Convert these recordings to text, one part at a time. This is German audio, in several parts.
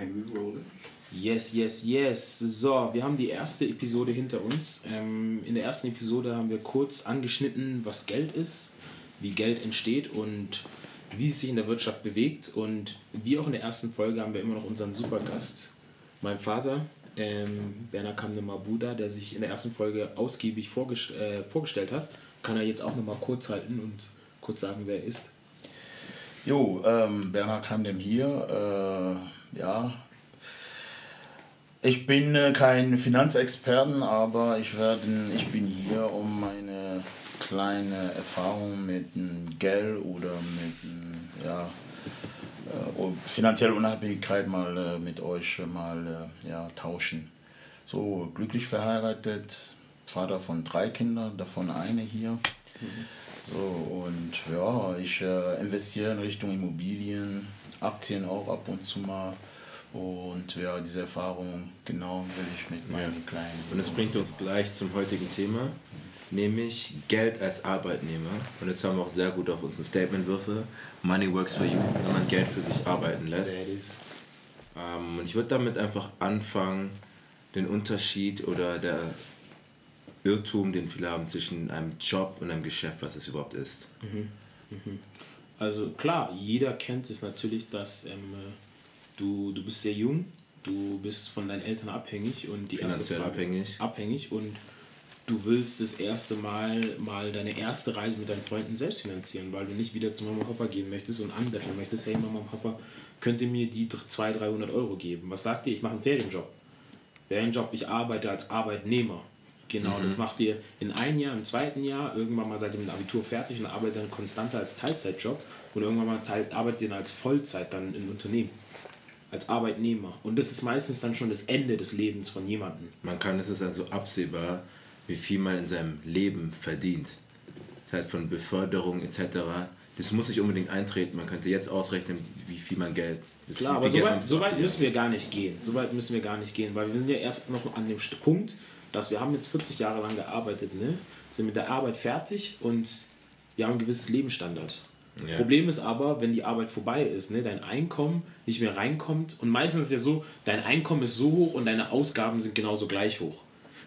And we rolling. Yes, yes, yes. So, wir haben die erste Episode hinter uns. Ähm, in der ersten Episode haben wir kurz angeschnitten, was Geld ist, wie Geld entsteht und wie es sich in der Wirtschaft bewegt. Und wie auch in der ersten Folge haben wir immer noch unseren Supergast, mein Vater, ähm, Berner Kamne Mabuda, der sich in der ersten Folge ausgiebig vorges äh, vorgestellt hat. Kann er jetzt auch nochmal kurz halten und kurz sagen, wer er ist. Jo, ähm, Bernhard Kamdem hier. Äh, ja, ich bin äh, kein Finanzexperten, aber ich, werden, ich bin hier, um meine kleine Erfahrung mit Geld oder mit ja, äh, Unabhängigkeit mal äh, mit euch mal äh, ja, tauschen. So, glücklich verheiratet, Vater von drei Kindern, davon eine hier. So, und ja, ich investiere in Richtung Immobilien, Aktien auch ab und zu mal. Und ja, diese Erfahrung genau will ich mit meinen ja. kleinen. Und das bringt uns gleich zum heutigen Thema, nämlich Geld als Arbeitnehmer. Und das haben wir auch sehr gut auf unseren Statementwürfe. Money works for you, wenn man Geld für sich arbeiten lässt. Ähm, und ich würde damit einfach anfangen, den Unterschied oder der Irrtum, den viele haben zwischen einem Job und einem Geschäft, was es überhaupt ist. Mhm. Mhm. Also klar, jeder kennt es natürlich, dass ähm, du, du bist sehr jung, du bist von deinen Eltern abhängig und die Finanziell erste Frage, abhängig. abhängig und du willst das erste Mal mal deine erste Reise mit deinen Freunden selbst finanzieren, weil du nicht wieder zu Mama und Papa gehen möchtest und anbetteln möchtest, hey Mama und Papa, könnt ihr mir die 200, 300 Euro geben? Was sagt ihr? Ich mache einen Ferienjob. Ferienjob, ich arbeite als Arbeitnehmer. Genau, mhm. das macht ihr in einem Jahr, im zweiten Jahr, irgendwann mal seid ihr mit dem Abitur fertig und arbeitet dann konstanter als Teilzeitjob und irgendwann mal arbeitet ihr dann als Vollzeit dann im Unternehmen als Arbeitnehmer. Und das ist meistens dann schon das Ende des Lebens von jemandem. Man kann, es ist also absehbar, wie viel man in seinem Leben verdient. Das heißt von Beförderung etc. Das muss nicht unbedingt eintreten. Man könnte jetzt ausrechnen, wie viel man Geld. Klar, aber so weit, so weit müssen wir gar nicht gehen. So weit müssen wir gar nicht gehen, weil wir sind ja erst noch an dem Punkt, dass wir haben jetzt 40 Jahre lang gearbeitet, ne? sind mit der Arbeit fertig und wir haben ein gewisses Lebensstandard. Ja. Problem ist aber, wenn die Arbeit vorbei ist, ne, dein Einkommen nicht mehr reinkommt und meistens ist es ja so, dein Einkommen ist so hoch und deine Ausgaben sind genauso gleich hoch.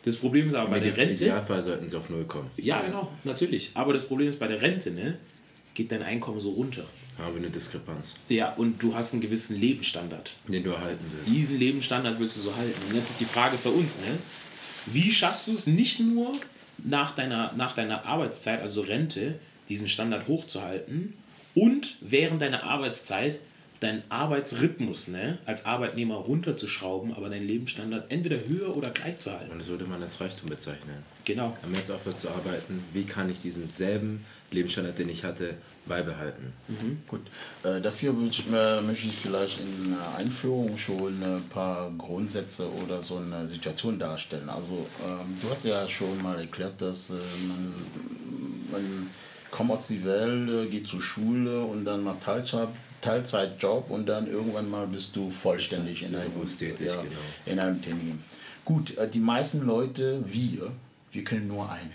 Das Problem ist aber bei der Rente. Im Idealfall sollten sie auf Null kommen. Ja, genau, natürlich. Aber das Problem ist bei der Rente, ne, geht dein Einkommen so runter. Haben wir eine Diskrepanz. Ja, und du hast einen gewissen Lebensstandard. Den du erhalten willst. Diesen Lebensstandard willst du so halten. Und jetzt ist die Frage für uns, ne? Wie schaffst du es nicht nur nach deiner, nach deiner Arbeitszeit, also Rente, diesen Standard hochzuhalten und während deiner Arbeitszeit deinen Arbeitsrhythmus ne, als Arbeitnehmer runterzuschrauben, aber deinen Lebensstandard entweder höher oder gleich zu halten. Und das würde man als Reichtum bezeichnen. Genau. Wenn man jetzt aufhört zu arbeiten, wie kann ich diesen selben Lebensstandard, den ich hatte, beibehalten? Mhm. Gut, äh, dafür ich, äh, möchte ich vielleicht in der Einführung schon ein paar Grundsätze oder so eine Situation darstellen. Also ähm, du hast ja schon mal erklärt, dass äh, man, man kommt aus die Welt, äh, geht zur Schule und dann macht Teilzeit, Teilzeitjob und dann irgendwann mal bist du vollständig in einem, tätig, ja, genau. in einem Unternehmen. Gut, äh, die meisten Leute, wir, wir können nur eine,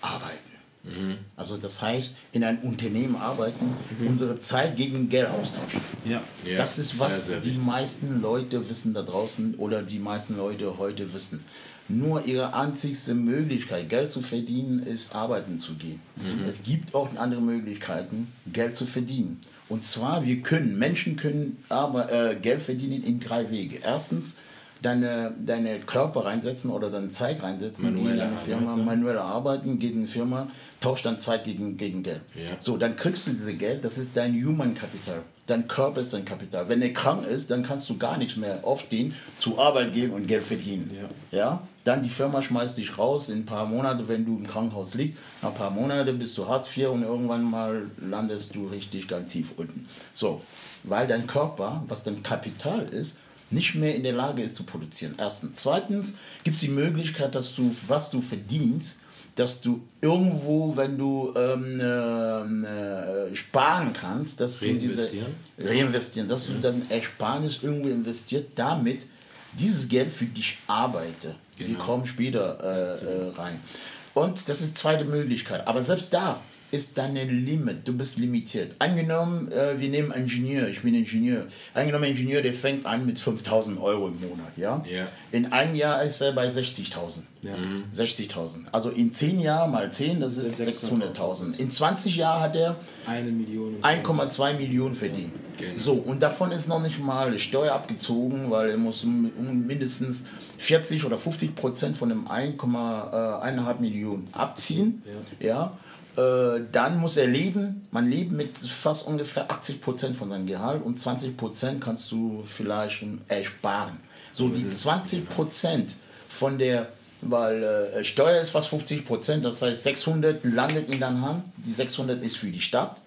arbeiten. Mhm. Also das heißt, in einem Unternehmen arbeiten, mhm. unsere Zeit gegen Geld austauschen. Ja. ja. Das ist, was sehr, sehr die meisten Leute wissen da draußen oder die meisten Leute heute wissen. Nur ihre einzigste Möglichkeit, Geld zu verdienen, ist arbeiten zu gehen. Mhm. Es gibt auch andere Möglichkeiten, Geld zu verdienen. Und zwar, wir können, Menschen können aber, äh, Geld verdienen in drei Wege. Erstens, deine, deine Körper reinsetzen oder deine Zeit reinsetzen, manuelle geh in eine Firma, Arbeit, manuell arbeiten, geht in eine Firma, tauscht dann Zeit gegen, gegen Geld. Ja. So, dann kriegst du dieses Geld, das ist dein Human Capital. Dein Körper ist dein Kapital. Wenn er krank ist, dann kannst du gar nichts mehr aufstehen, zur Arbeit gehen und Geld verdienen. Ja. ja? Dann die Firma schmeißt dich raus in ein paar Monate, wenn du im Krankenhaus liegst. Nach ein paar Monaten bist du Hartz IV und irgendwann mal landest du richtig ganz tief unten. So, weil dein Körper, was dein Kapital ist, nicht mehr in der Lage ist zu produzieren. Erstens. Zweitens gibt es die Möglichkeit, dass du, was du verdienst, dass du irgendwo, wenn du ähm, äh, sparen kannst, dass du diese reinvestieren, dass du dann Ersparnis irgendwo investiert, damit dieses Geld für dich arbeite. Genau. Wir kommen später äh, äh, rein. Und das ist die zweite Möglichkeit. Aber selbst da ist deine Limit. Du bist limitiert. Angenommen, äh, wir nehmen Ingenieur, ich bin Ingenieur. Angenommen, Ingenieur, der fängt an mit 5000 Euro im Monat. Ja? Ja. In einem Jahr ist er bei 60.000. Ja. 60.000. Also in 10 Jahren mal 10, das ist 600.000. In 20 Jahren hat er Eine Million. und 1,2 Millionen verdient. Genau. So, und davon ist noch nicht mal Steuer abgezogen, weil er muss mindestens 40 oder 50 Prozent von dem 1,1 Millionen abziehen. Ja. Äh, dann muss er leben. Man lebt mit fast ungefähr 80 Prozent von seinem Gehalt und 20 Prozent kannst du vielleicht ersparen. So, die 20 Prozent von der weil äh, Steuer ist fast 50 Prozent, das heißt 600 landet in deiner Hand, die 600 ist für die Stadt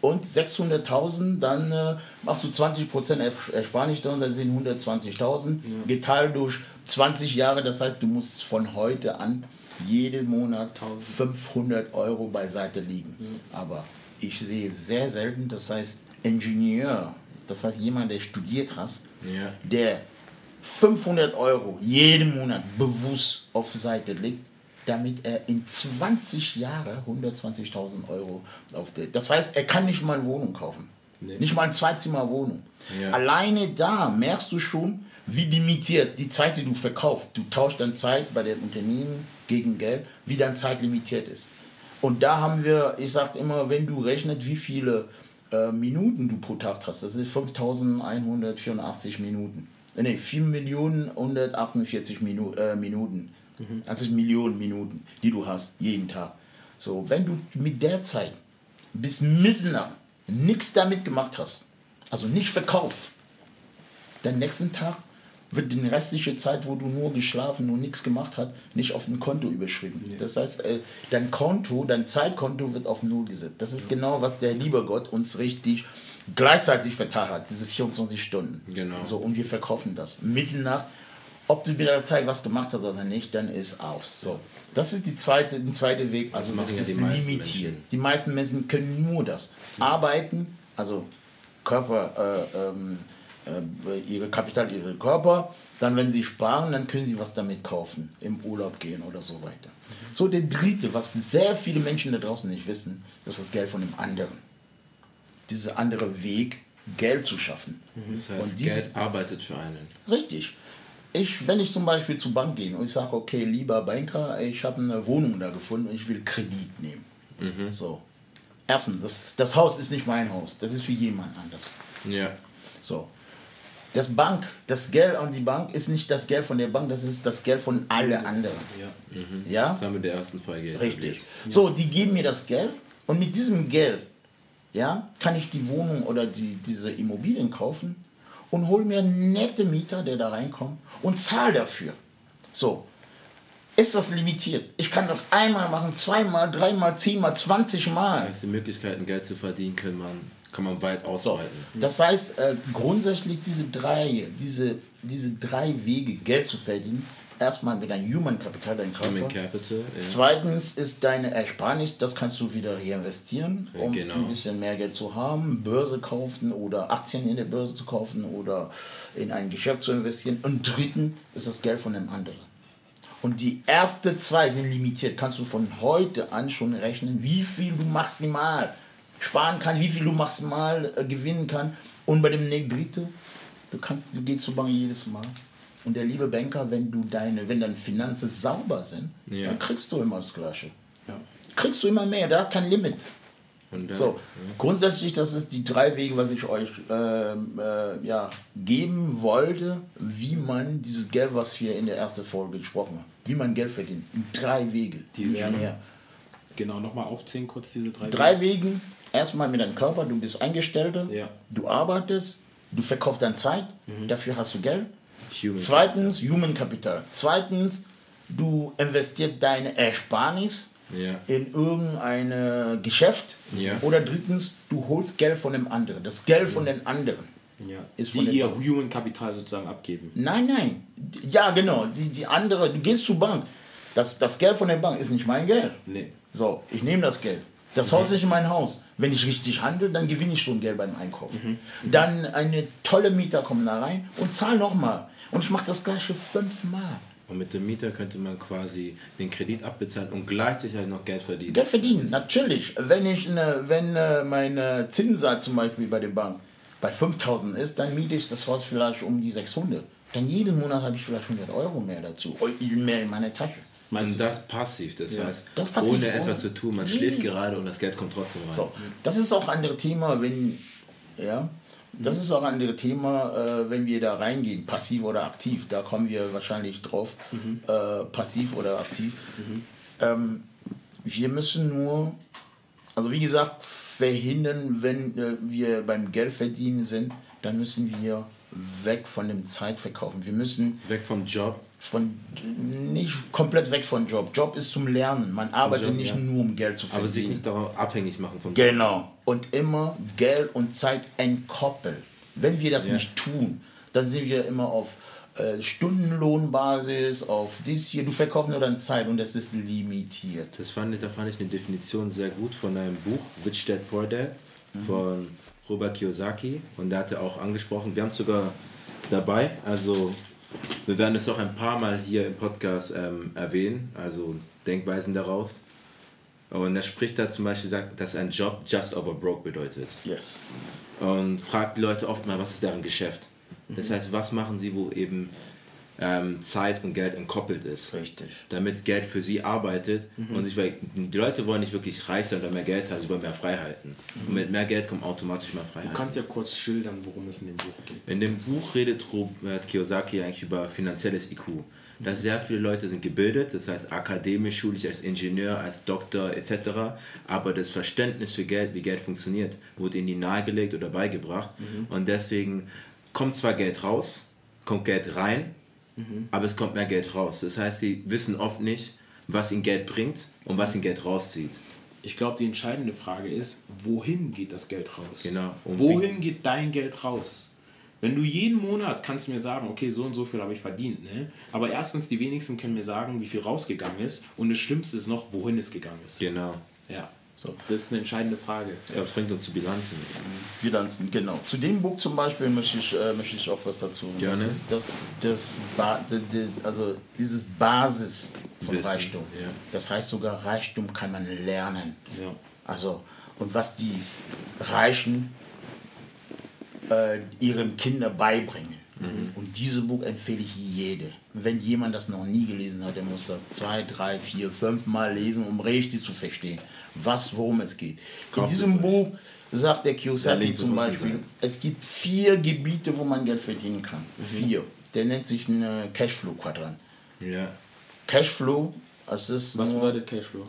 und 600.000, dann äh, machst du 20 Prozent Ersparnis drin, das sind 120.000, geteilt durch 20 Jahre, das heißt du musst von heute an jeden Monat 500 Euro beiseite liegen. Aber ich sehe sehr selten, das heißt Ingenieur, das heißt jemand, der studiert hast, Ja. der 500 Euro jeden Monat bewusst auf Seite legt, damit er in 20 Jahren 120.000 Euro auf der. Das heißt, er kann nicht mal eine Wohnung kaufen. Nee. Nicht mal eine Zweizimmerwohnung. Ja. Alleine da merkst du schon, wie limitiert die Zeit, die du verkaufst. Du tauschst dann Zeit bei dem Unternehmen gegen Geld, wie dann Zeit limitiert ist. Und da haben wir, ich sage immer, wenn du rechnest, wie viele äh, Minuten du pro Tag hast, das ist 5184 Minuten. Nee, 4 Millionen 148 Minu äh, Minuten. Also Millionen Minuten, die du hast, jeden Tag. So, wenn du mit der Zeit bis Mitternacht nichts damit gemacht hast, also nicht verkauft, den nächsten Tag wird die restliche Zeit, wo du nur geschlafen und nichts gemacht hast, nicht auf dem Konto überschrieben. Das heißt, äh, dein Konto, dein Zeitkonto wird auf Null gesetzt. Das ist genau, was der liebe Gott uns richtig gleichzeitig verteilt hat, diese 24 Stunden. Genau. So, und wir verkaufen das. Mitternacht, ob du mit der Zeit was gemacht hast oder nicht, dann ist aus. So. Das ist die zweite, der zweite Weg, also das ja ist die meisten limitiert. Menschen. Die meisten Menschen können nur das. Arbeiten, also Körper, äh, ähm, äh, ihre Kapital, ihre Körper. Dann, wenn sie sparen, dann können sie was damit kaufen, im Urlaub gehen oder so weiter. So, der dritte, was sehr viele Menschen da draußen nicht wissen, ist das Geld von dem anderen. Dieser andere Weg, Geld zu schaffen. Das heißt, Und diese- Geld arbeitet für einen. Richtig. Ich, wenn ich zum Beispiel zur Bank gehe und ich sage, okay, lieber Banker, ich habe eine Wohnung da gefunden und ich will Kredit nehmen. So. Erstens, das, das Haus ist nicht mein Haus, das ist für jemand anders. Ja. So. Das Bank, das Geld an die Bank ist nicht das Geld von der Bank, das ist das Geld von alle anderen. Ja. Ja? Das haben wir in der ersten Folge. Richtig. So, die geben mir das Geld und mit diesem Geld ja, kann ich die Wohnung oder die, diese Immobilien kaufen und hole mir einen netten Mieter, der da reinkommt und zahle dafür. So, ist das limitiert? Ich kann das einmal machen, zweimal, dreimal, zehnmal, zwanzig Mal. Das heißt, die Möglichkeiten, Geld zu verdienen, kann man, kann man weit So, ausweiten. das heißt, äh, grundsätzlich diese drei, diese, diese drei Wege, Geld zu verdienen, erstmal mit deinem Human Capital, dein Körper. Human Capital. Ja. Zweitens ist deine Ersparnis, das kannst du wieder reinvestieren, um Genau. ein bisschen mehr Geld zu haben, Börse kaufen oder Aktien in der Börse zu kaufen oder in ein Geschäft zu investieren. Und drittens ist das Geld von dem anderen. Und die ersten zwei sind limitiert. Kannst du von heute an schon rechnen, wie viel du maximal sparen kannst, wie viel du maximal äh, gewinnen kannst. Und bei dem ne- dritten, du kannst, du gehst zur Bank jedes Mal. Und der liebe Banker, wenn du deine, wenn deine Finanzen sauber sind, Ja. dann kriegst du immer das Gleiche. Ja. Kriegst du immer mehr, da ist kein Limit. Dann, So, grundsätzlich, das ist die drei Wege, was ich euch ähm, äh, ja, geben wollte, wie man dieses Geld, was wir in der ersten Folge gesprochen haben, wie man Geld verdient. In drei Wege, Die wären- mehr. Genau, nochmal aufzählen kurz diese drei. Drei Wegen, erstmal mit deinem Körper, du bist Angestellter, Ja. du arbeitest, du verkaufst deine Zeit, dafür hast du Geld. Human Zweitens, Human Capital. Zweitens, du investierst deine Ersparnis Ja. in irgendein Geschäft. Ja. Oder drittens, du holst Geld von dem anderen. Das Geld von den anderen. Ja. Ist von die ihr Bank. Human Kapital sozusagen abgeben. Nein, nein. Ja, genau. Die, die andere, du gehst zur Bank. Das, das Geld von der Bank ist nicht mein Geld. Nee. So, ich nehme das Geld. Das Haus ist nicht mein Haus. Wenn ich richtig handle, dann gewinne ich schon Geld beim Einkaufen. Dann eine tolle Mieter kommen da rein und zahlen nochmal. Und ich mache das gleiche fünfmal. Und mit dem Mieter könnte man quasi den Kredit abbezahlen und gleichzeitig halt noch Geld verdienen. Geld verdienen, natürlich. Wenn ich eine, wenn äh, meine Zinssatz zum Beispiel bei der Bank bei 5000 ist, dann miete ich das Haus vielleicht um die 600. Dann jeden Monat habe ich vielleicht 100 Euro mehr dazu, mehr in meine Tasche. Und das passiv, das ja. heißt, das passiv ohne etwas zu tun, man schläft gerade und das Geld kommt trotzdem rein. So, das ist auch ein anderes Thema, wenn, ja, das ist auch ein anderes Thema, äh, wenn wir da reingehen, passiv oder aktiv. Da kommen wir wahrscheinlich drauf, mhm. äh, passiv oder aktiv. Mhm. Ähm, wir müssen nur, also wie gesagt, verhindern, wenn äh, wir beim Geldverdienen sind, dann müssen wir weg von dem Zeitverkaufen. Wir müssen weg vom Job. Von, nicht komplett weg vom Job. Job ist zum Lernen. Man arbeitet Job, nicht ja. nur um Geld zu verdienen. Aber sich nicht darauf abhängig machen Job. Genau. Und immer Geld und Zeit entkoppeln. Wenn wir das ja. nicht tun, dann sind wir immer auf äh, Stundenlohnbasis, auf dies hier. Du verkaufst nur deine Zeit und das ist limitiert. Das fand, da fand ich eine Definition sehr gut von einem Buch, Rich Dad Poor Dad, mhm. von Robert Kiyosaki. Und der hatte auch angesprochen, wir haben es sogar dabei, also wir werden es auch ein paar Mal hier im Podcast ähm, erwähnen, also Denkweisen daraus. Und er spricht da zum Beispiel, sagt, dass ein Job just over broke bedeutet. Yes. Und fragt die Leute oft mal, was ist deren Geschäft? Das mhm. heißt, was machen sie, wo eben ähm, Zeit und Geld entkoppelt ist. Richtig. Damit Geld für sie arbeitet mhm. und sich, weil die Leute wollen nicht wirklich reich sein oder mehr Geld haben, sie wollen mehr Freiheiten. Mhm. Und mit mehr Geld kommt automatisch mehr Freiheit. Du kannst ja kurz schildern, worum es in dem Buch geht. In dem Buch redet Robert Kiyosaki eigentlich über finanzielles IQ. Dass sehr viele Leute sind gebildet, das heißt akademisch, schulisch, als Ingenieur, als Doktor etc. Aber das Verständnis für Geld, wie Geld funktioniert, wurde ihnen nahegelegt oder beigebracht. Mhm. Und deswegen kommt zwar Geld raus, kommt Geld rein, Mhm. Aber es kommt mehr Geld raus. Das heißt, sie wissen oft nicht, was ihnen Geld bringt und was ihnen Geld rauszieht. Ich glaube, die entscheidende Frage ist, wohin geht das Geld raus? Genau. Und wohin geht dein Geld raus? Wenn du jeden Monat kannst mir sagen, okay, so und so viel habe ich verdient, ne? Aber erstens, die wenigsten können mir sagen, wie viel rausgegangen ist. Und das Schlimmste ist noch, wohin es gegangen ist. Genau. Ja. So. Das ist eine entscheidende Frage. Ja, was bringt uns zu Bilanzen? Bilanzen, genau. Zu dem Buch zum Beispiel möchte ich, äh, möchte ich auch was dazu. Gerne. Das ist das, das ba also dieses Basis von Wissen. Reichtum. Ja. Das heißt sogar, Reichtum kann man lernen. Ja. Also, und was die Reichen äh, ihren Kindern beibringen. Mhm. Und dieses Buch empfehle ich jedem. Wenn jemand das noch nie gelesen hat, der muss das zwei, drei, vier, fünf Mal lesen, um richtig zu verstehen, was, worum es geht. In diesem Buch sagt der Kiyosaki zum Beispiel, es gibt vier Gebiete, wo man Geld verdienen kann. Mhm. Vier. Der nennt sich ein Cashflow-Quadrant. Ja. Cashflow, das ist. Was bedeutet Cashflow?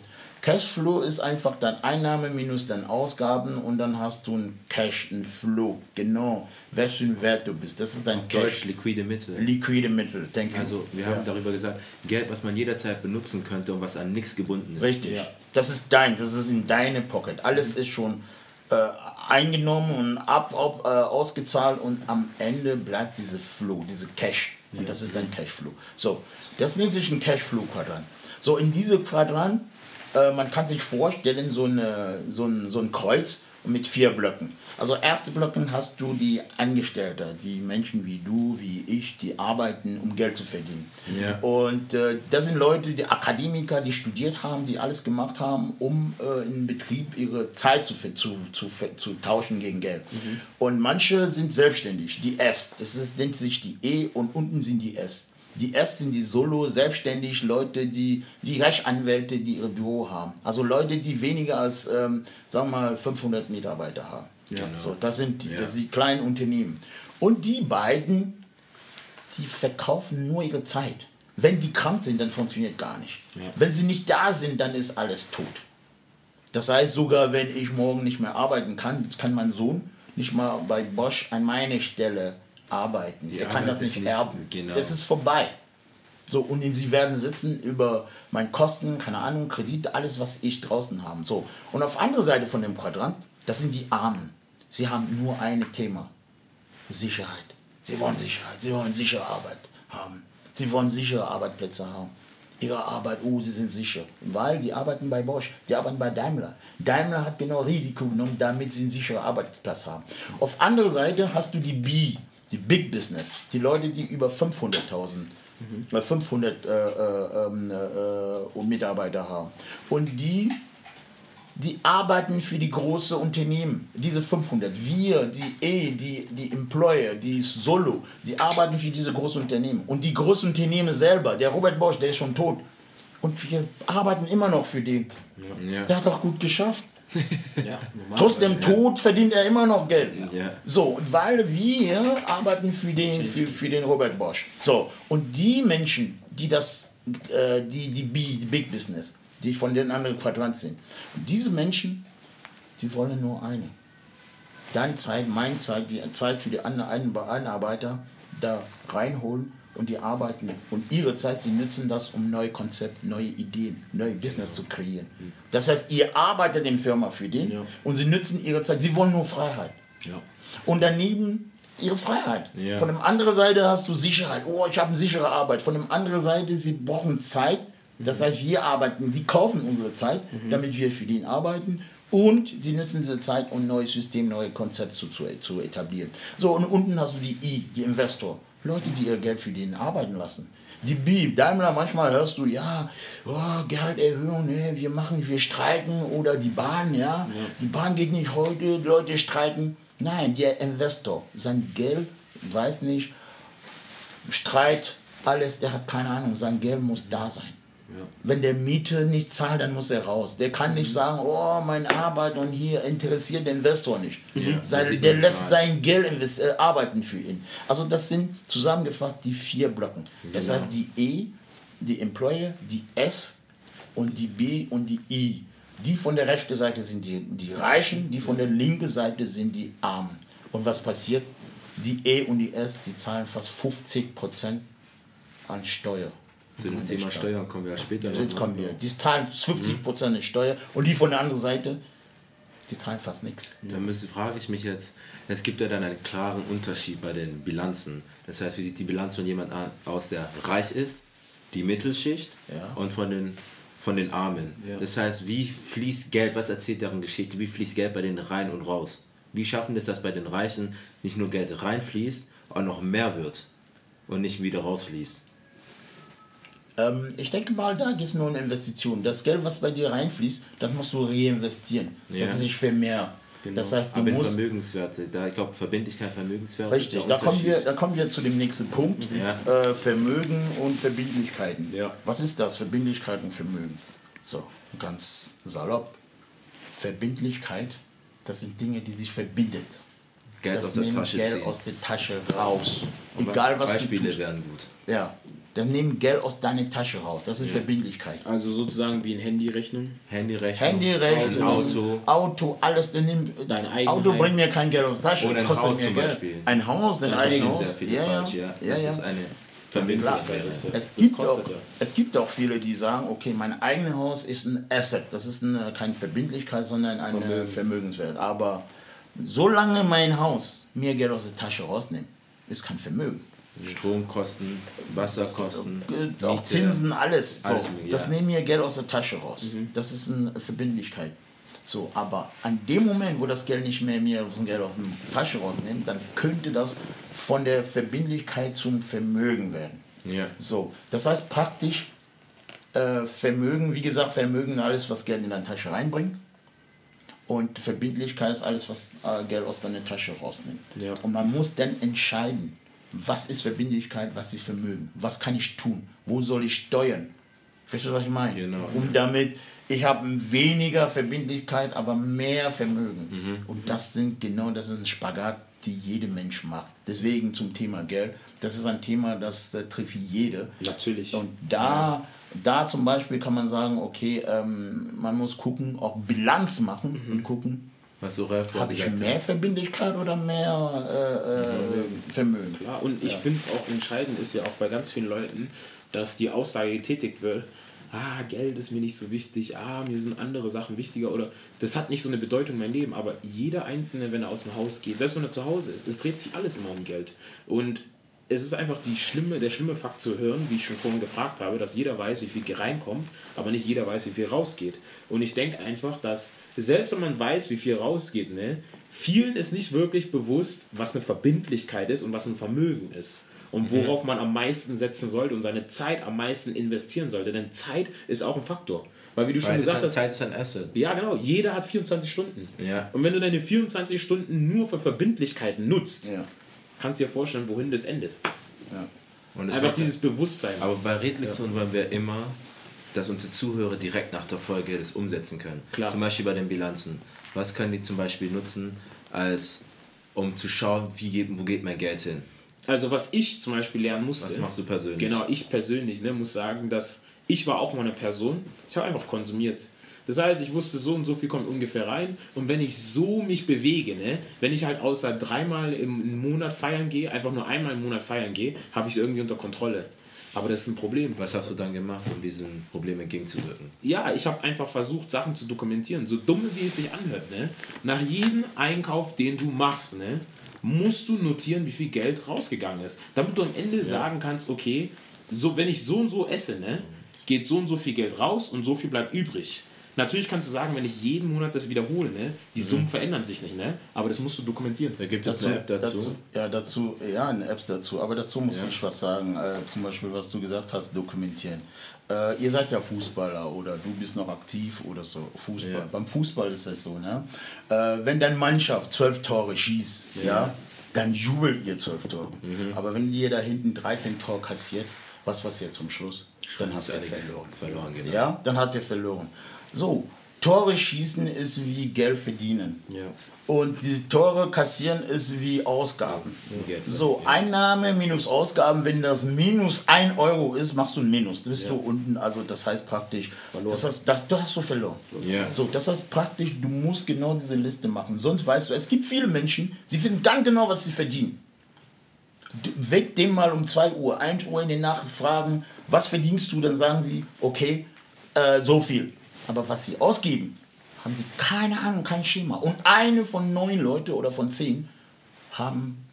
Cashflow ist einfach dann Einnahme minus dann Ausgaben und dann hast du ein Cash, ein Flow. Genau, welchen Wert du bist. Das ist dein Auf Cash. Deutsch liquide Mittel. Liquide Mittel, denke ich. Also wir ja. haben darüber gesagt, Geld, was man jederzeit benutzen könnte und was an nichts gebunden ist. Richtig. Ja. Das ist dein, das ist in deine Pocket. Alles ist schon äh, eingenommen und ab, ab äh, ausgezahlt und am Ende bleibt diese Flow, diese Cash. Und ja. das ist dein Cashflow. So, das nennt sich ein Cashflow-Quadrant. So, in diesem Quadrant äh, man kann sich vorstellen, so, eine, so, ein, so ein Kreuz mit vier Blöcken. Also erste Blöcken hast du die Angestellten, die Menschen wie du, wie ich, die arbeiten, um Geld zu verdienen. Ja. Und äh, das sind Leute, die Akademiker, die studiert haben, die alles gemacht haben, um äh, im Betrieb ihre Zeit zu, zu, zu, zu tauschen gegen Geld. Mhm. Und manche sind selbstständig, die S, das ist, nennt sich die E und unten sind die S. Die ersten sind die Solo, selbstständig, Leute, die, die Rechtsanwälte, die ihr Büro haben. Also Leute, die weniger als, ähm, sagen wir mal, 500 Mitarbeiter haben. Ja, genau. so, das, sind die, ja. das sind die kleinen Unternehmen. Und die beiden, die verkaufen nur ihre Zeit. Wenn die krank sind, dann funktioniert gar nicht. Ja. Wenn sie nicht da sind, dann ist alles tot. Das heißt, sogar wenn ich morgen nicht mehr arbeiten kann, kann mein Sohn nicht mal bei Bosch an meine Stelle arbeiten. Die er kann das nicht, nicht erben. Genau. Das ist vorbei. So, und sie werden sitzen über meine Kosten, keine Ahnung, Kredite, alles, was ich draußen habe. So, und auf andere Seite von dem Quadrant, das sind die Armen. Sie haben nur ein Thema: Sicherheit. Sie wollen Sicherheit, sie wollen sichere Arbeit haben. Sie wollen sichere Arbeitsplätze haben. Ihre Arbeit, oh, sie sind sicher. Weil die arbeiten bei Bosch, die arbeiten bei Daimler. Daimler hat genau Risiko genommen, damit sie einen sicheren Arbeitsplatz haben. Auf andere Seite hast du die B, die Big Business, die Leute, die über 500.000 mhm. 500 äh, äh, ähm, äh, Mitarbeiter haben. Und die, die arbeiten für die großen Unternehmen, diese 500. Wir, die E, die, die Employer, die Solo, die arbeiten für diese großen Unternehmen. Und die großen Unternehmen selber, der Robert Bosch, der ist schon tot. Und wir arbeiten immer noch für den. Ja. Der hat auch gut geschafft. Ja, Trotz dem Tod verdient er immer noch Geld. Ja. So, weil wir arbeiten für den, für, für den Robert Bosch. So, und die Menschen, die das, äh, die, die, B, die Big Business, die von den anderen Quadrant sind, diese Menschen, die wollen nur eine. Deine Zeit, meine Zeit, die Zeit für die Einarbeiter da reinholen und die arbeiten und ihre Zeit, sie nutzen das, um neue Konzepte, neue Ideen, neue Business zu kreieren. Das heißt, ihr arbeitet in Firma für den ja. und sie nutzen ihre Zeit, sie wollen nur Freiheit. Ja. Und daneben ihre Freiheit. Ja. Von der anderen Seite hast du Sicherheit. Oh, ich habe eine sichere Arbeit. Von der anderen Seite, sie brauchen Zeit. Das mhm. heißt, wir arbeiten, sie kaufen unsere Zeit, mhm. damit wir für den arbeiten. Und sie nutzen diese Zeit, um ein neues System, neue Konzepte zu, zu, zu etablieren. So, und unten hast du die I, die Investor. Leute, die ihr Geld für den arbeiten lassen. Die Bib, Daimler, manchmal hörst du, ja, oh, Gehalterhöhung, ne, wir machen, wir streiken oder die Bahn, ja, ja, die Bahn geht nicht heute, Leute streiken. Nein, der Investor, sein Geld, weiß nicht, Streit, alles, der hat keine Ahnung, sein Geld muss da sein. Wenn der Miete nicht zahlt, dann muss er raus. Der kann nicht sagen, oh, meine Arbeit und hier interessiert den Investor nicht. Ja, sein, der lässt sein Geld äh, arbeiten für ihn. Also das sind zusammengefasst die vier Blöcken. Das genau. heißt die E, die Employer, die S und die B und die I. Die von der rechten Seite sind die, die Reichen, die von der linken Seite sind die Armen. Und was passiert? Die E und die S, die zahlen fast 50% an Steuer. Zu dem Thema Steuern kommen wir ja später noch. kommen wir. Die zahlen 50 Prozent Steuer und die von der anderen Seite, die zahlen fast nichts. Da müsste, frage ich mich jetzt, es gibt ja dann einen klaren Unterschied bei den Bilanzen. Das heißt, wie sieht die Bilanz von jemandem aus, der reich ist, die Mittelschicht ja. und von den, von den Armen. Ja. Das heißt, wie fließt Geld, was erzählt deren Geschichte, wie fließt Geld bei denen rein und raus? Wie schaffen es, dass bei den Reichen nicht nur Geld reinfließt, auch noch mehr wird und nicht wieder rausfließt? Ähm, ich denke mal, da geht es nur um Investitionen. Das Geld, was bei dir reinfließt, das musst du reinvestieren. Ja. Das ist nicht für mehr. Genau. Das heißt, du Aber musst Vermögenswerte, da ich glaube Verbindlichkeit, Vermögenswerte. Richtig, da kommen wir, da kommen wir zu dem nächsten Punkt. Ja. Äh, Vermögen und Verbindlichkeiten. Ja. Was ist das? Verbindlichkeit und Vermögen. So, ganz salopp. Verbindlichkeit, das sind Dinge, die sich verbindet. Geld das aus der Tasche Geld ziehen. aus der Tasche raus. Egal was Beispiele du tust. wären gut. Ja, dann nimm Geld aus deiner Tasche raus. Das ist ja. Verbindlichkeit. Also sozusagen wie eine Handyrechnung? Handyrechnung. Handyrechnung. Auto. Auto, alles. Dann nimm, Dein Auto bringt mir kein Geld aus der Tasche. Oder das kostet Haus mir Geld. Beispiel. Ein Haus, dein eigenes Haus. Ja, ja. ja. Das ja, ist eine Verbindlichkeit. Es gibt, auch, es gibt auch viele, die sagen, okay, mein eigenes Haus ist ein Asset. Das ist eine, keine Verbindlichkeit, sondern ein Vermögen. Vermögenswert. Aber solange mein Haus mir Geld aus der Tasche rausnimmt, ist kein Vermögen. Stromkosten, Wasserkosten, auch Miete, Zinsen, alles. So, alles das ja. nehmen wir Geld aus der Tasche raus. Mhm. Das ist eine Verbindlichkeit. So, aber an dem Moment, wo das Geld nicht mehr mir aus Geld aus der Tasche rausnimmt, dann könnte das von der Verbindlichkeit zum Vermögen werden. Ja. So, das heißt praktisch äh, Vermögen, wie gesagt, Vermögen alles, was Geld in deine Tasche reinbringt. Und Verbindlichkeit ist alles, was äh, Geld aus deiner Tasche rausnimmt. Ja. Und man muss dann entscheiden, was ist Verbindlichkeit, was ist Vermögen, was kann ich tun, wo soll ich steuern. Verstehst du, was ich meine? Genau. Um damit, ich habe weniger Verbindlichkeit, aber mehr Vermögen. Mhm. Und das sind genau, das ist ein Spagat, die jeder Mensch macht. Deswegen zum Thema Geld, das ist ein Thema, das, das trifft jede. Natürlich. Und da, da zum Beispiel kann man sagen, okay, ähm, man muss gucken, auch Bilanz machen mhm. und gucken, was so Ralf Habe ich mehr hat. Verbindlichkeit oder mehr äh, äh, Vermögen? Klar, und ich ja. finde auch entscheidend ist ja auch bei ganz vielen Leuten, dass die Aussage getätigt wird, ah, Geld ist mir nicht so wichtig, ah, mir sind andere Sachen wichtiger oder das hat nicht so eine Bedeutung in meinem Leben, aber jeder Einzelne, wenn er aus dem Haus geht, selbst wenn er zu Hause ist, es dreht sich alles immer um Geld. Und es ist einfach die schlimme, der schlimme Fakt zu hören, wie ich schon vorhin gefragt habe, dass jeder weiß, wie viel reinkommt, aber nicht jeder weiß, wie viel rausgeht. Und ich denke einfach, dass selbst wenn man weiß, wie viel rausgeht, ne, vielen ist nicht wirklich bewusst, was eine Verbindlichkeit ist und was ein Vermögen ist. und mhm. worauf mhm. man am meisten setzen sollte und seine Zeit am meisten investieren sollte. Denn Zeit ist auch ein Faktor. Weil wie du Weil schon gesagt hast. Zeit ist ein Asset. Ja, genau. Jeder hat 24 Stunden. Ja. Und wenn du deine 24 Stunden nur für Verbindlichkeiten nutzt, ja. kannst du dir vorstellen, wohin das endet. Ja. Und Einfach dieses Bewusstsein. Aber bei Redlektion ja. wollen wir immer, dass unsere Zuhörer direkt nach der Folge das umsetzen können. Klar. Zum Beispiel bei den Bilanzen. Was können die zum Beispiel nutzen, als um zu schauen, wie geht, wo geht mein Geld hin? Also was ich zum Beispiel lernen musste. Was machst du persönlich? Genau, ich persönlich ne, muss sagen, dass ich war auch mal eine Person, ich habe einfach konsumiert. Das heißt, ich wusste, so und so viel kommt ungefähr rein. Und wenn ich so mich bewege, ne, wenn ich halt außer dreimal im Monat feiern gehe, einfach nur einmal im Monat feiern gehe, habe ich es irgendwie unter Kontrolle. Aber das ist ein Problem. Was hast du dann gemacht, um diesen Problemen entgegenzuwirken? Ja, ich habe einfach versucht, Sachen zu dokumentieren. So dumm, wie es sich anhört. Ne? Nach jedem Einkauf, den du machst, ne, musst du notieren, wie viel Geld rausgegangen ist. Damit du am Ende ja. sagen kannst, okay, so, wenn ich so und so esse, ne, geht so und so viel Geld raus und so viel bleibt übrig. Natürlich kannst du sagen, wenn ich jeden Monat das wiederhole, ne, die mhm. Summen verändern sich nicht, ne? aber das musst du dokumentieren. Da gibt es eine App dazu. dazu. Ja, dazu, ja, eine App dazu. Aber dazu muss ja. ich was sagen. Äh, zum Beispiel, was du gesagt hast, dokumentieren. Äh, ihr seid ja Fußballer oder du bist noch aktiv oder so. Fußball. Ja. Beim Fußball ist das so. Ne? Äh, wenn deine Mannschaft zwölf Tore schießt, ja. ja dann jubelt ihr zwölf Tore. Mhm. Aber wenn ihr da hinten 13 Tore kassiert, was passiert zum Schluss? Dann habt ihr verloren. verloren genau. Ja, dann habt ihr verloren. So, Tore schießen ist wie Geld verdienen. Ja. Und die Tore kassieren ist wie Ausgaben. Ja. So, Einnahme minus Ausgaben, wenn das minus 1 Euro ist, machst du ein Minus. Bist ja. du unten, also das heißt praktisch, das heißt, das, das hast du verloren. Ja. So, das heißt praktisch, du musst genau diese Liste machen. Sonst weißt du, es gibt viele Menschen, sie wissen ganz genau, was sie verdienen. Weg dem mal um 2 Uhr, 1 Uhr in den Nacht fragen, was verdienst du? Dann sagen sie, okay, äh, so viel. Aber was sie ausgeben, haben sie keine Ahnung, kein Schema. Und eine von neun Leute oder von zehn haben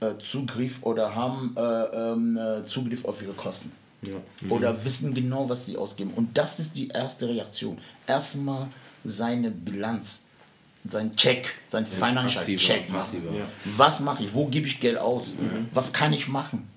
äh, Zugriff oder haben äh, ähm, äh, Zugriff auf ihre Kosten. Ja. Mhm. Oder wissen genau, was sie ausgeben. Und das ist die erste Reaktion. Erstmal seine Bilanz, sein Check, sein ja, Financial aktiver, Check. Passiver. Ja. Was mache ich? Wo gebe ich Geld aus? Mhm. Was kann ich machen?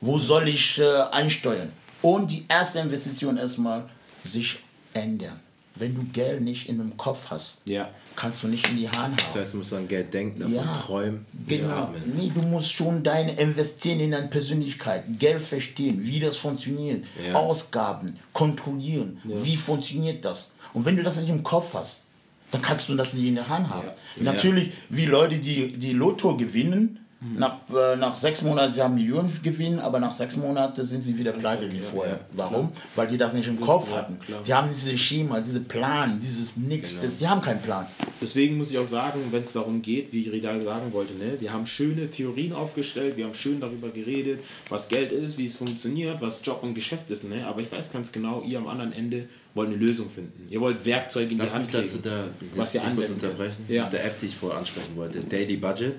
Wo soll ich äh, ansteuern? Und die erste Investition erstmal sich ändern. Wenn du Geld nicht in dem Kopf hast, ja. kannst du nicht in die Hand hauen. Das heißt, du musst an Geld denken, ja. träumen, genau. Nee, du musst schon deine investieren in deine Persönlichkeit, Geld verstehen, wie das funktioniert, ja. Ausgaben kontrollieren, wie funktioniert das. Und wenn du das nicht im Kopf hast, dann kannst du das nicht in der Hand haben. Natürlich, wie Leute, die die Lotto gewinnen, hm. Nach, äh, nach sechs Monaten, sie haben Millionen gewinnen, aber nach sechs Monaten sind sie wieder pleite wie vorher. Ja, Warum? Klar. Weil die das nicht im Kopf hatten. Klar. Die haben dieses Schema, diesen Plan, dieses Nix, genau. das, die haben keinen Plan. Deswegen muss ich auch sagen, wenn es darum geht, wie Ridal sagen wollte, ne, die haben schöne Theorien aufgestellt, wir haben schön darüber geredet, was Geld ist, wie es funktioniert, was Job und Geschäft ist. Ne? Aber ich weiß ganz genau, ihr am anderen Ende wollt eine Lösung finden. Ihr wollt Werkzeuge in die Lass Hand kriegen, dazu da, was ihr anwenden unterbrechen. Ja. Der App, die ich vorher ansprechen wollte, Daily Budget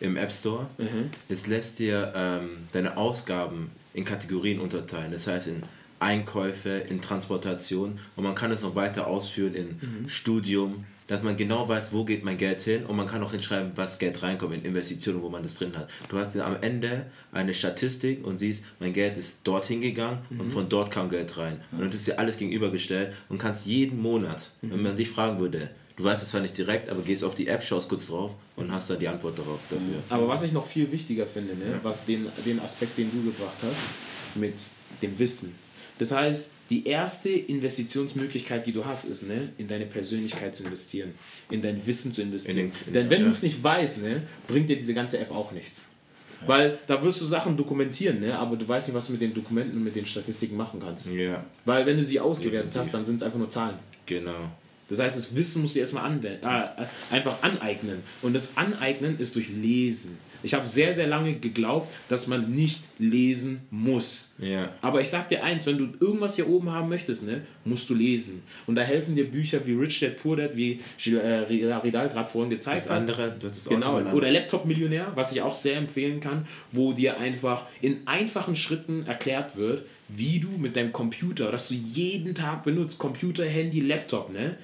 im App Store. Mhm. Es lässt dir ähm, deine Ausgaben in Kategorien unterteilen. Das heißt in Einkäufe, in Transportation und man kann es noch weiter ausführen in mhm. Studium, dass man genau weiß, wo geht mein Geld hin und man kann auch hinschreiben, was Geld reinkommt in Investitionen, wo man das drin hat. Du hast dann am Ende eine Statistik und siehst, mein Geld ist dorthin gegangen mhm. und von dort kam Geld rein. Und du hast dir alles gegenübergestellt und kannst jeden Monat, mhm. wenn man dich fragen würde, Du weißt es zwar nicht direkt, aber gehst auf die App, schaust kurz drauf und hast da die Antwort darauf dafür. Aber was ich noch viel wichtiger finde, ne, was den, den Aspekt, den du gebracht hast, mit dem Wissen. Das heißt, die erste Investitionsmöglichkeit, die du hast, ist, ne, in deine Persönlichkeit zu investieren, in dein Wissen zu investieren. In den, in Denn wenn ja. du es nicht weißt, ne, bringt dir diese ganze App auch nichts. Ja. Weil da wirst du Sachen dokumentieren, ne? aber du weißt nicht, was du mit den Dokumenten und mit den Statistiken machen kannst. Ja. Weil wenn du sie ausgewertet Definitiv. hast, dann sind es einfach nur Zahlen. Genau. Das heißt, das Wissen musst du erstmal anwenden, äh, einfach aneignen. Und das Aneignen ist durch Lesen. Ich habe sehr, sehr lange geglaubt, dass man nicht lesen muss. Ja. Aber ich sag dir eins, wenn du irgendwas hier oben haben möchtest, ne, musst du lesen. Und da helfen dir Bücher wie Rich Dad Poor Dad, wie äh, Ridal gerade vorhin gezeigt das hat. Andere, das ist genau. auch Oder Laptop Millionär, was ich auch sehr empfehlen kann, wo dir einfach in einfachen Schritten erklärt wird, wie du mit deinem Computer, das du jeden Tag benutzt, Computer, Handy, Laptop, ne,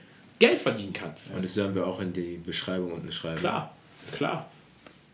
Geld verdienen kannst. Und das werden wir auch in die Beschreibung unten schreiben. Klar, klar.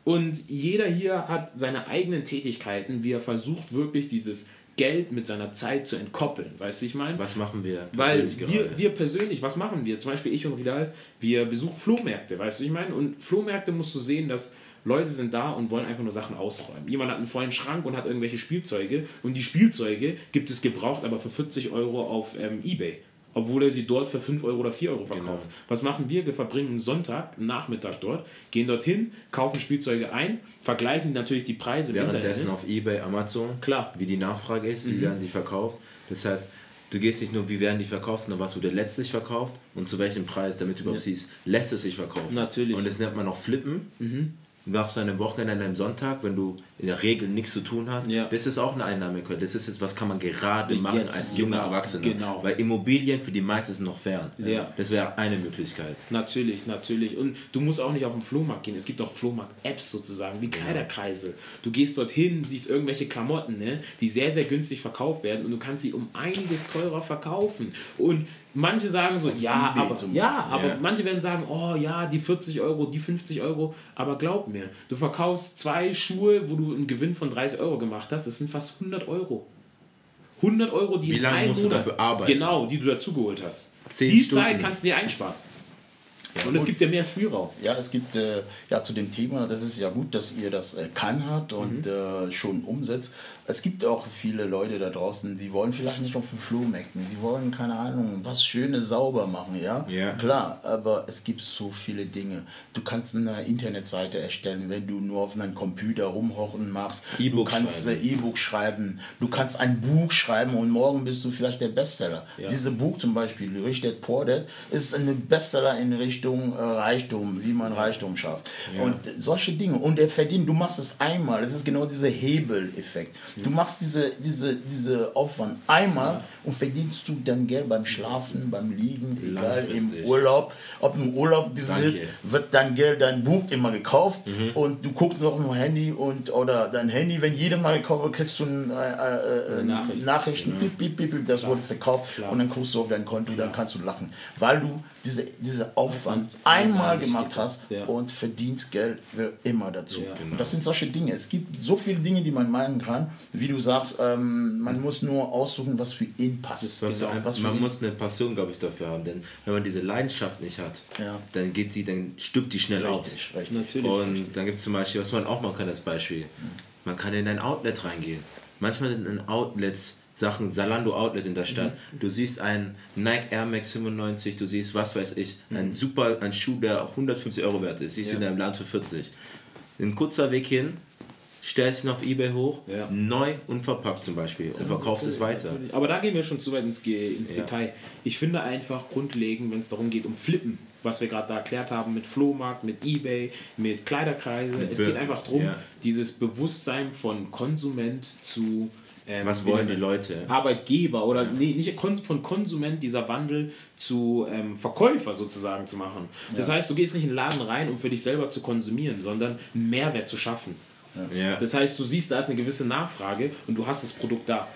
Und jeder hier hat seine eigenen Tätigkeiten, wie er versucht wirklich dieses Geld mit seiner Zeit zu entkoppeln. Weißt du, ich meine? Was machen wir? Weil wir, wir persönlich, was machen wir? Zum Beispiel ich und Ridal, wir besuchen Flohmärkte, weißt du, ich meine? Und Flohmärkte musst du sehen, dass Leute sind da und wollen einfach nur Sachen ausräumen. Jemand hat einen vollen Schrank und hat irgendwelche Spielzeuge und die Spielzeuge gibt es gebraucht, aber für 40 Euro auf ähm, Ebay obwohl er sie dort für 5 Euro oder 4 Euro verkauft. Genau. Was machen wir? Wir verbringen einen Sonntag, einen Nachmittag dort, gehen dorthin, kaufen Spielzeuge ein, vergleichen natürlich die Preise. Währenddessen auf Ebay, Amazon, Klar. wie die Nachfrage ist, wie mhm. werden sie verkauft. Das heißt, du gehst nicht nur, wie werden die verkauft, sondern was wurde letztlich verkauft und zu welchem Preis, damit du überhaupt ja. siehst, lässt es sich verkaufen. Natürlich. Und das nennt man auch Flippen. Mhm machst du an einem Wochenende, an einem Sonntag, wenn du in der Regel nichts zu tun hast, ja. das ist auch eine Einnahmequelle. Das ist jetzt, was kann man gerade machen jetzt, als junger genau, Erwachsener. Genau. Weil Immobilien für die meisten sind noch fern. Ja. Das wäre eine Möglichkeit. Natürlich, natürlich. Und du musst auch nicht auf den Flohmarkt gehen. Es gibt auch Flohmarkt-Apps sozusagen, wie genau. Kleiderkreise. Du gehst dorthin, siehst irgendwelche Klamotten, ne, die sehr, sehr günstig verkauft werden und du kannst sie um einiges teurer verkaufen. Und manche sagen so, ja, aber, ja, aber ja. manche werden sagen, oh ja, die 40 Euro, die 50 Euro, aber glaub mir, du verkaufst zwei Schuhe, wo du einen Gewinn von 30 Euro gemacht hast, das sind fast 100 Euro. 100 Euro, die Wie lange musst Monat, du dafür arbeiten? Genau, die du dazugeholt hast. Die Stunden. Zeit kannst du dir einsparen. Ja, und es gibt ja mehr Spielraum. Ja, es gibt äh, ja zu dem Thema, das ist ja gut, dass ihr das äh, kann habt und mhm. äh, schon umsetzt. Es gibt auch viele Leute da draußen, die wollen vielleicht nicht auf den Flohmärkten, sie wollen, keine Ahnung, was Schönes sauber machen, ja? ja. Klar, aber es gibt so viele Dinge. Du kannst eine Internetseite erstellen, wenn du nur auf einem Computer rumhocken machst. E du kannst äh, E-Book schreiben, du kannst ein Buch schreiben und morgen bist du vielleicht der Bestseller. Ja. Dieses Buch zum Beispiel, Rich Dad Poor Dad, ist ein Bestseller in Richtung äh, Reichtum, wie man Reichtum schafft. Ja. Und solche Dinge. Und er verdient, du machst es einmal, es ist genau dieser Hebeleffekt. Du machst diese, diese, diese Aufwand einmal und verdienst du dein Geld beim Schlafen, beim Liegen, egal im Urlaub. Ob im Urlaub wird, wird dein Geld, dein Buch immer gekauft mhm. und du guckst noch im Handy und oder dein Handy, wenn jeder mal gekauft wird, kriegst du ein, äh, äh, Nachricht. Nachrichten, ja. bip, bip, bip, das Klar. wurde verkauft Klar. und dann guckst du auf dein Konto, Klar. dann kannst du lachen, weil du diese, diese Aufwand einmal gemacht hast ja. und verdienst Geld für immer dazu. Ja, genau. Das sind solche Dinge. Es gibt so viele Dinge, die man meinen kann, wie du sagst, ähm, man muss nur aussuchen, was für ihn passt. Was genau, was man muss eine Passion, glaube ich, dafür haben, denn wenn man diese Leidenschaft nicht hat, ja. dann geht sie, dann stirbt die schnell richtig, aus. Richtig. Natürlich, und richtig. dann gibt es zum Beispiel, was man auch machen kann als Beispiel, man kann in ein Outlet reingehen. Manchmal sind in Outlets Sachen, Salando Outlet in der Stadt. Mhm. Du siehst ein Nike Air Max 95, du siehst, was weiß ich, mhm. ein super, ein Schuh, der 150 Euro wert ist, siehst du ja. in deinem Land für 40. Ein kurzer Weg hin, stellst ihn auf Ebay hoch, ja. neu und verpackt zum Beispiel und verkaufst es weiter. Aber da gehen wir schon zu weit ins, ins ja. Detail. Ich finde einfach grundlegend, wenn es darum geht, um Flippen, was wir gerade da erklärt haben, mit Flohmarkt, mit Ebay, mit Kleiderkreise. Es geht einfach darum, ja. dieses Bewusstsein von Konsument zu ähm, Was wollen die Leute? Arbeitgeber oder ja. nee, nicht von Konsument dieser Wandel zu ähm, Verkäufer sozusagen zu machen. Das ja. heißt, du gehst nicht in den Laden rein, um für dich selber zu konsumieren, sondern einen Mehrwert zu schaffen. Ja. Das heißt, du siehst, da ist eine gewisse Nachfrage und du hast das Produkt da.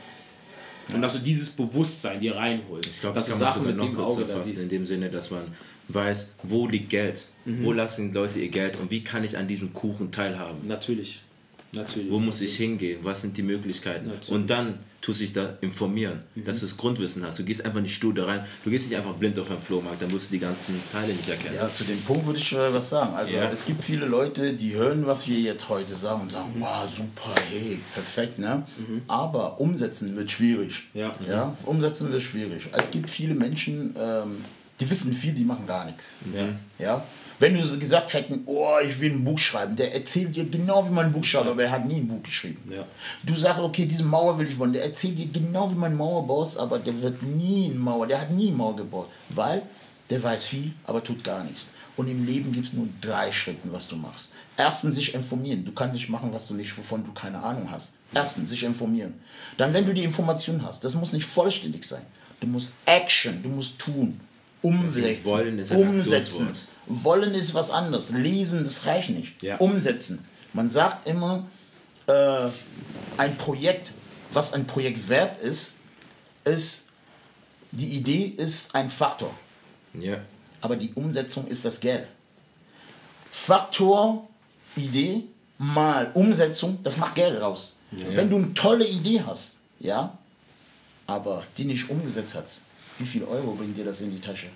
Und dass du dieses Bewusstsein dir reinholst. Ich glaube, das kann man sogar noch Auge da siehst. in dem Sinne, dass man weiß, wo liegt Geld, mhm. wo lassen Leute ihr Geld und wie kann ich an diesem Kuchen teilhaben. Natürlich. Natürlich. Wo muss ich hingehen? Was sind die Möglichkeiten? Natürlich. Und dann tust du dich da informieren, mhm. dass du das Grundwissen hast. Du gehst einfach nicht stur da rein. Du gehst nicht einfach blind auf einen Flohmarkt, dann wirst du die ganzen Teile nicht erkennen. Ja, zu dem Punkt würde ich was sagen. Also ja. es gibt viele Leute, die hören, was wir jetzt heute sagen und sagen, mhm. wow, super, hey, perfekt, ne? Mhm. Aber umsetzen wird schwierig. Ja. ja. Umsetzen wird schwierig. Es gibt viele Menschen, ähm, die wissen viel, die machen gar nichts. Ja. ja? Wenn wir gesagt hätten, oh, ich will ein Buch schreiben, der erzählt dir genau, wie man ein Buch schreibt, aber er hat nie ein Buch geschrieben. Ja. Du sagst, okay, diese Mauer will ich bauen, der erzählt dir genau, wie man Mauer baut, aber der wird nie eine Mauer, der hat nie eine Mauer gebaut, weil der weiß viel, aber tut gar nichts. Und im Leben gibt es nur drei Schritte, was du machst. Erstens sich informieren. Du kannst nicht machen, was du nicht, wovon du keine Ahnung hast. Erstens sich informieren. Dann, wenn du die Information hast, das muss nicht vollständig sein. Du musst Action, du musst tun, umsetzen, wollen umsetzen. Wollen ist was anderes. Lesen, das reicht nicht. Ja. Umsetzen. Man sagt immer, äh, ein Projekt, was ein Projekt wert ist, ist, die Idee ist ein Faktor. Ja. Aber die Umsetzung ist das Geld. Faktor, Idee, mal Umsetzung, das macht Geld raus. Ja. Wenn du eine tolle Idee hast, ja, aber die nicht umgesetzt hast, wie viel Euro bringt dir das in die Tasche?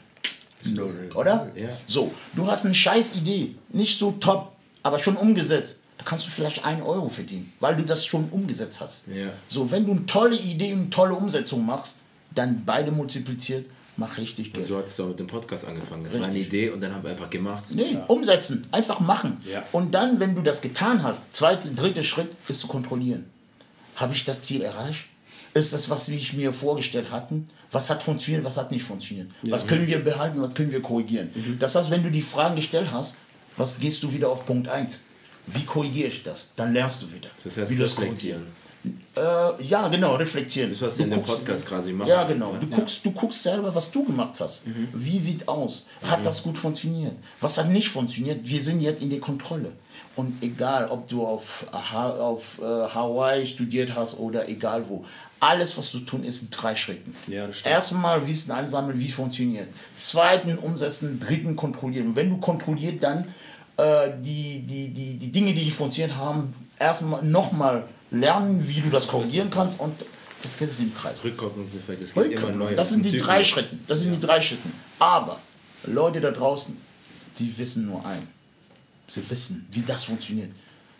Oder? Ja. So, du hast eine scheiß Idee, nicht so top, aber schon umgesetzt. Da kannst du vielleicht einen Euro verdienen, weil du das schon umgesetzt hast. Ja. So, wenn du eine tolle Idee und eine tolle Umsetzung machst, dann beide multipliziert, mach richtig Geld. So hast du auch mit dem Podcast angefangen. Das richtig. war eine Idee und dann haben wir einfach gemacht. Nee, ja. umsetzen, einfach machen. Ja. Und dann, wenn du das getan hast, zweiter, dritter Schritt ist zu kontrollieren. Habe ich das Ziel erreicht? Ist das, was ich mir vorgestellt hatten? Was hat funktioniert, was hat nicht funktioniert? Ja. Was können wir behalten, was können wir korrigieren? Mhm. Das heißt, wenn du die Fragen gestellt hast, was gehst du wieder auf Punkt 1? Wie korrigiere ich das? Dann lernst du wieder. Das heißt, wie das reflektieren. Äh, ja, genau, reflektieren. Das, was du in dem Podcast quasi machst. Ja, genau. Du, ja. Guckst, du guckst selber, was du gemacht hast. Mhm. Wie sieht aus? Hat mhm. das gut funktioniert? Was hat nicht funktioniert? Wir sind jetzt in der Kontrolle. Und egal, ob du auf, auf äh, Hawaii studiert hast oder egal wo, alles, was du tun, ist in drei Schritten. Ja, Erstmal Wissen einsammeln, wie funktioniert. Zweiten umsetzen, dritten kontrollieren. Und wenn du kontrolliert, dann äh, die, die, die, die Dinge, die nicht funktioniert haben, erstmal nochmal lernen, wie du das korrigieren kannst und das geht es im Kreis. Rückkopplungseffekt, es gibt immer neue. Das sind die drei Schritte. Das sind ja. die drei Schritte. Aber Leute da draußen, die wissen nur ein. Sie wissen, wie das funktioniert.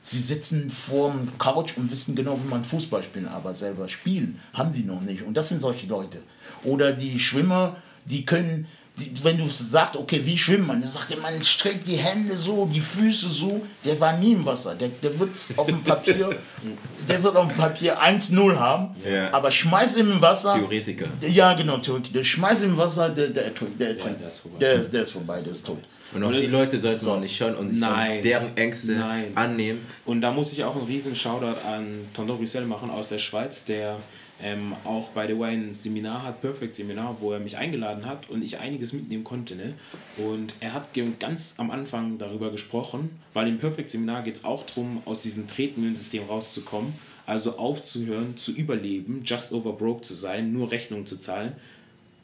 Sie sitzen vorm Couch und wissen genau, wie man Fußball spielt, aber selber spielen haben die noch nicht. Und das sind solche Leute. Oder die Schwimmer, die können die, wenn du sagst, okay, wie schwimmt man? Dann sagt er, man streckt die Hände so, die Füße so. Der war nie im Wasser. Der, der wird auf dem Papier, der wird auf dem Papier 1-0 haben, ja. aber schmeißt ihn im Wasser. Theoretiker. Ja, genau, Theoretiker. Schmeißt ihn im Wasser, der, der, der, der, ja, der, ist vorbei. Der, der ist vorbei, der ist tot. Und auch die Leute sollten so. auch nicht hören und sich Nein. deren Ängste Nein. annehmen. Und da muss ich auch einen riesen Shoutout an Tonton Roussel machen aus der Schweiz, der ähm, auch by the way ein Seminar hat, Perfect Seminar, wo er mich eingeladen hat und ich einiges mitnehmen konnte. Ne? Und er hat ganz am Anfang darüber gesprochen, weil im Perfect Seminar geht es auch darum, aus diesem Tretmühlensystem rauszukommen, also aufzuhören, zu überleben, just over broke zu sein, nur Rechnungen zu zahlen,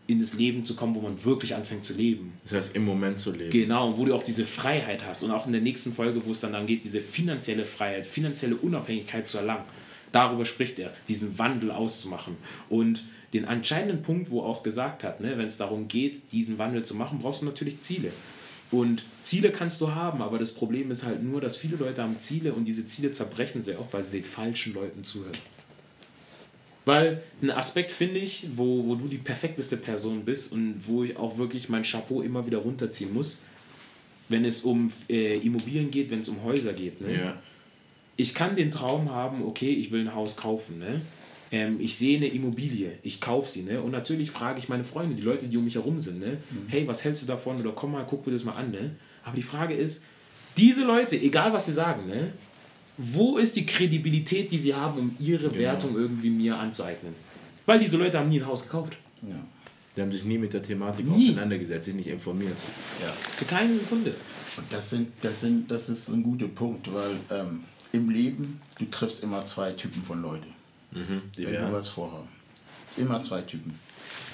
in das Leben zu kommen, wo man wirklich anfängt zu leben. Das heißt, im Moment zu leben. Genau, wo du auch diese Freiheit hast und auch in der nächsten Folge, wo es dann dann geht, diese finanzielle Freiheit, finanzielle Unabhängigkeit zu erlangen. Darüber spricht er, diesen Wandel auszumachen. Und den entscheidenden Punkt, wo er auch gesagt hat, ne, wenn es darum geht, diesen Wandel zu machen, brauchst du natürlich Ziele. Und Ziele kannst du haben, aber das Problem ist halt nur, dass viele Leute haben Ziele und diese Ziele zerbrechen sehr oft, weil sie den falschen Leuten zuhören. Weil ein Aspekt finde ich, wo, wo du die perfekteste Person bist und wo ich auch wirklich mein Chapeau immer wieder runterziehen muss, wenn es um äh, Immobilien geht, wenn es um Häuser geht. Ne? Ja ich kann den Traum haben, okay, ich will ein Haus kaufen, ne? Ähm, ich sehe eine Immobilie, ich kaufe sie, ne? Und natürlich frage ich meine Freunde, die Leute, die um mich herum sind, ne? Mhm. Hey, was hältst du davon? Oder komm mal, guck mir das mal an, ne? Aber die Frage ist, diese Leute, egal was sie sagen, ne? Wo ist die Kredibilität, die sie haben, um ihre genau. Wertung irgendwie mir anzueignen? Weil diese Leute haben nie ein Haus gekauft. Ja. Die haben sich nie mit der Thematik nie. auseinandergesetzt, sich nicht informiert. Ja. Zu keiner Sekunde. Und das, sind, das, sind, das ist ein guter Punkt, weil ähm, im Leben, du triffst immer zwei Typen von Leuten. Mhm, wenn ja. du was vorhast. Immer zwei Typen.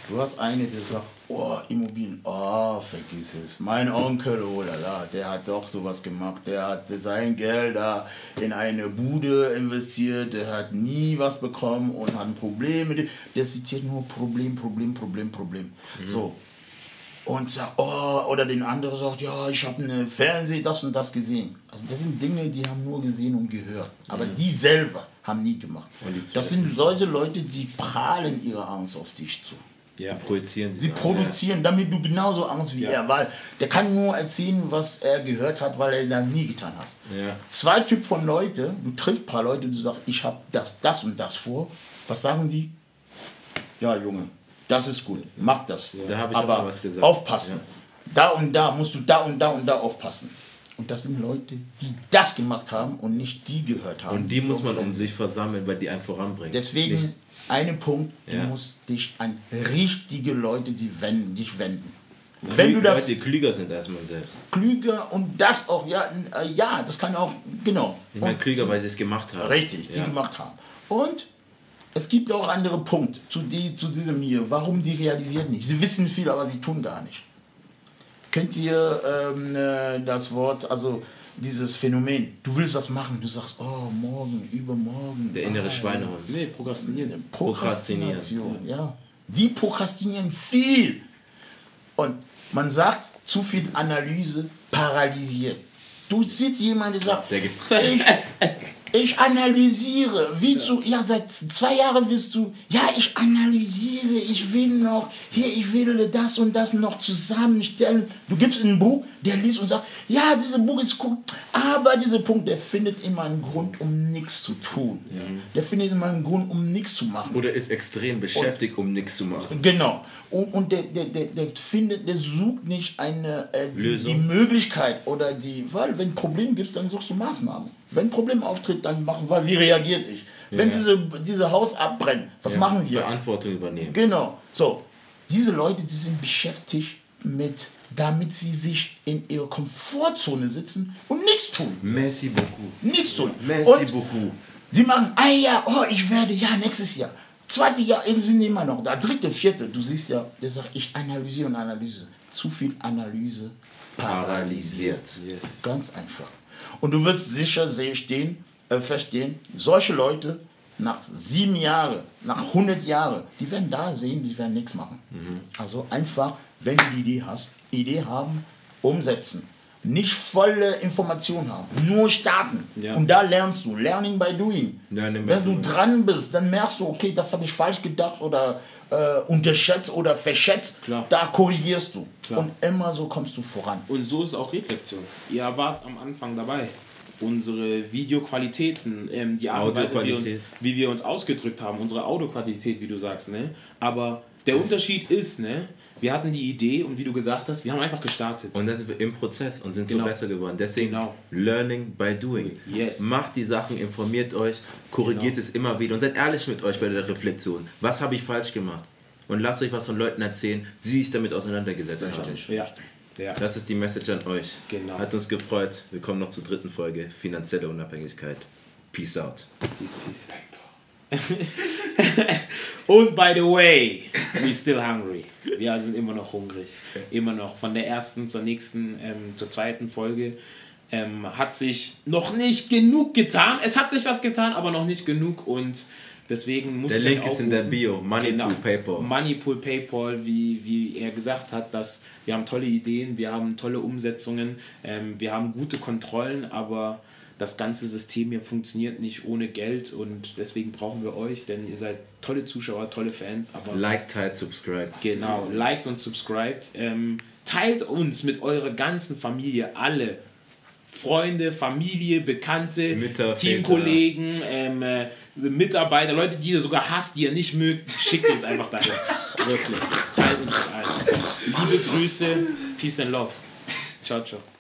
Du hast eine, der sagt, oh, Immobilien, oh, vergiss es. Mein Onkel, oh lala, der hat doch sowas gemacht. Der hat sein Geld da in eine Bude investiert, der hat nie was bekommen und hat ein Problem. Der zitiert nur Problem, Problem, Problem, Problem. Mhm. So, und sagt, oh, oder den anderen sagt, ja, ich habe eine Fernseh das und das gesehen. Also das sind Dinge, die haben nur gesehen und gehört. Aber mhm. die selber haben nie gemacht. Das sind solche Leute, die prahlen ihre Angst auf dich zu. Ja, projizieren sie. Sie produzieren, damit du genauso Angst wie ja. er, weil der kann nur erzählen, was er gehört hat, weil er das nie getan hat. Ja. Zwei Typ von Leute, du triffst ein paar Leute, du sagst, ich habe das, das und das vor. Was sagen die? Ja, Junge, das ist gut, mach das. Da habe ich aber was gesagt. Aufpassen. Da und da musst du da und da und da aufpassen. Und das sind Leute, die das gemacht haben und nicht die gehört haben. Und die muss man um sich versammeln, weil die einen voranbringen. Deswegen nicht. ein Punkt, du ja. musst dich an richtige Leute, die wenden, dich wenden. Ja, Wenn du das Leute, die klüger sind als man selbst. Klüger und das auch, ja, äh, ja das kann auch, genau. Ich meine, klüger, weil sie es gemacht haben. Richtig, die gemacht haben. Und es gibt auch andere Punkte zu, die, zu diesem hier. Warum die realisieren nicht? Sie wissen viel, aber sie tun gar nicht. Kennt ihr ähm, äh, das Wort, also dieses Phänomen. Du willst was machen, du sagst, oh, morgen, übermorgen. Der innere ah, Schweinehund. Nee, prokrastinieren. Prokrastination, ja. Die prokrastinieren viel. Und man sagt, zu viel Analyse paralysiert. Du sitzt jemand, der sagt, Der ich, ich analysiere. Willst du, ja, seit zwei Jahren willst du, ja, ich analysiere, ich will noch, hier, ich will das und das noch zusammenstellen. Du gibst ein Buch, der liest und sagt, ja, dieses Buch ist gut, aber dieser Punkt, der findet immer einen Grund, um nichts zu tun. Der findet immer einen Grund, um nichts zu machen. Oder ist extrem beschäftigt, um nichts zu machen. Genau. Und, und der, der, der, der findet, der sucht nicht eine äh, die, Lösung. die Möglichkeit oder die, weil wenn ein Problem gibt, dann suchst du Maßnahmen. Wenn ein Problem auftritt, dann machen wir, wie reagiert ich? Wenn Ja. diese, diese Haus abbrennt, was Ja, machen wir? Verantwortung übernehmen. Genau. So, diese Leute, die sind beschäftigt mit, damit sie sich in ihrer Komfortzone sitzen und nichts tun. Merci beaucoup. Nichts tun. Merci und beaucoup. Sie machen ein Jahr, oh, ich werde, ja, nächstes Jahr. Zweite Jahr sie sind immer noch da. Dritte, vierte, du siehst ja, der sagt, ich analysiere und analyse. Zu viel Analyse paralysiert. Yes. Ganz einfach. Und du wirst sicher stehen, äh, verstehen, solche Leute nach sieben Jahren, nach 100 Jahren, die werden da sehen, die werden nichts machen. Also einfach, wenn du die Idee hast, Idee haben, umsetzen. Nicht volle Information haben, nur starten. Ja. Und da lernst du, learning by doing. By wenn du dran bist, dann merkst du, okay, das habe ich falsch gedacht oder äh, unterschätzt oder verschätzt. Klar. Da korrigierst du. Klar. Und immer so kommst du voran. Und so ist auch Reflexion. Ihr wart am Anfang dabei. Unsere Videoqualitäten, ähm, die Art und Weise, wie, uns, wie wir uns ausgedrückt haben, unsere Audioqualität, wie du sagst, ne? Aber der Unterschied ist, ne? Wir hatten die Idee und wie du gesagt hast, wir haben einfach gestartet. Und dann sind wir im Prozess und sind Genau. so besser geworden. Deswegen Genau. Learning by Doing. Yes. Macht die Sachen, informiert euch, korrigiert Genau. es immer wieder und seid ehrlich mit euch bei der Reflexion. Was habe ich falsch gemacht? Und lasst euch was von Leuten erzählen, die sich damit auseinandergesetzt haben. Richtig. ja. ja. Das ist die Message an euch. Genau. Hat uns gefreut. Wir kommen noch zur dritten Folge. Finanzielle Unabhängigkeit. Peace out. Peace, peace. Und by the way, we still hungry. Wir sind immer noch hungrig. Immer noch. Von der ersten zur nächsten, ähm, zur zweiten Folge ähm, hat sich noch nicht genug getan. Es hat sich was getan, aber noch nicht genug und deswegen muss Der Link ist in der Bio. Moneypool, PayPal. Moneypool, PayPal, wie, wie er gesagt hat, dass wir haben tolle Ideen, wir haben tolle Umsetzungen, ähm, wir haben gute Kontrollen, aber das ganze System hier funktioniert nicht ohne Geld und deswegen brauchen wir euch, denn ihr seid tolle Zuschauer, tolle Fans, aber Like, teilt, subscribe. genau, liked und subscribed, ähm, teilt uns mit eurer ganzen Familie, alle Freunde, Familie, Bekannte, Mütter, Teamkollegen, ähm, äh, Mitarbeiter, Leute, die ihr sogar hasst, die ihr nicht mögt, schickt uns einfach dahin. Wirklich. Teilt uns mit allen. Liebe Grüße, Peace and Love. Ciao, ciao.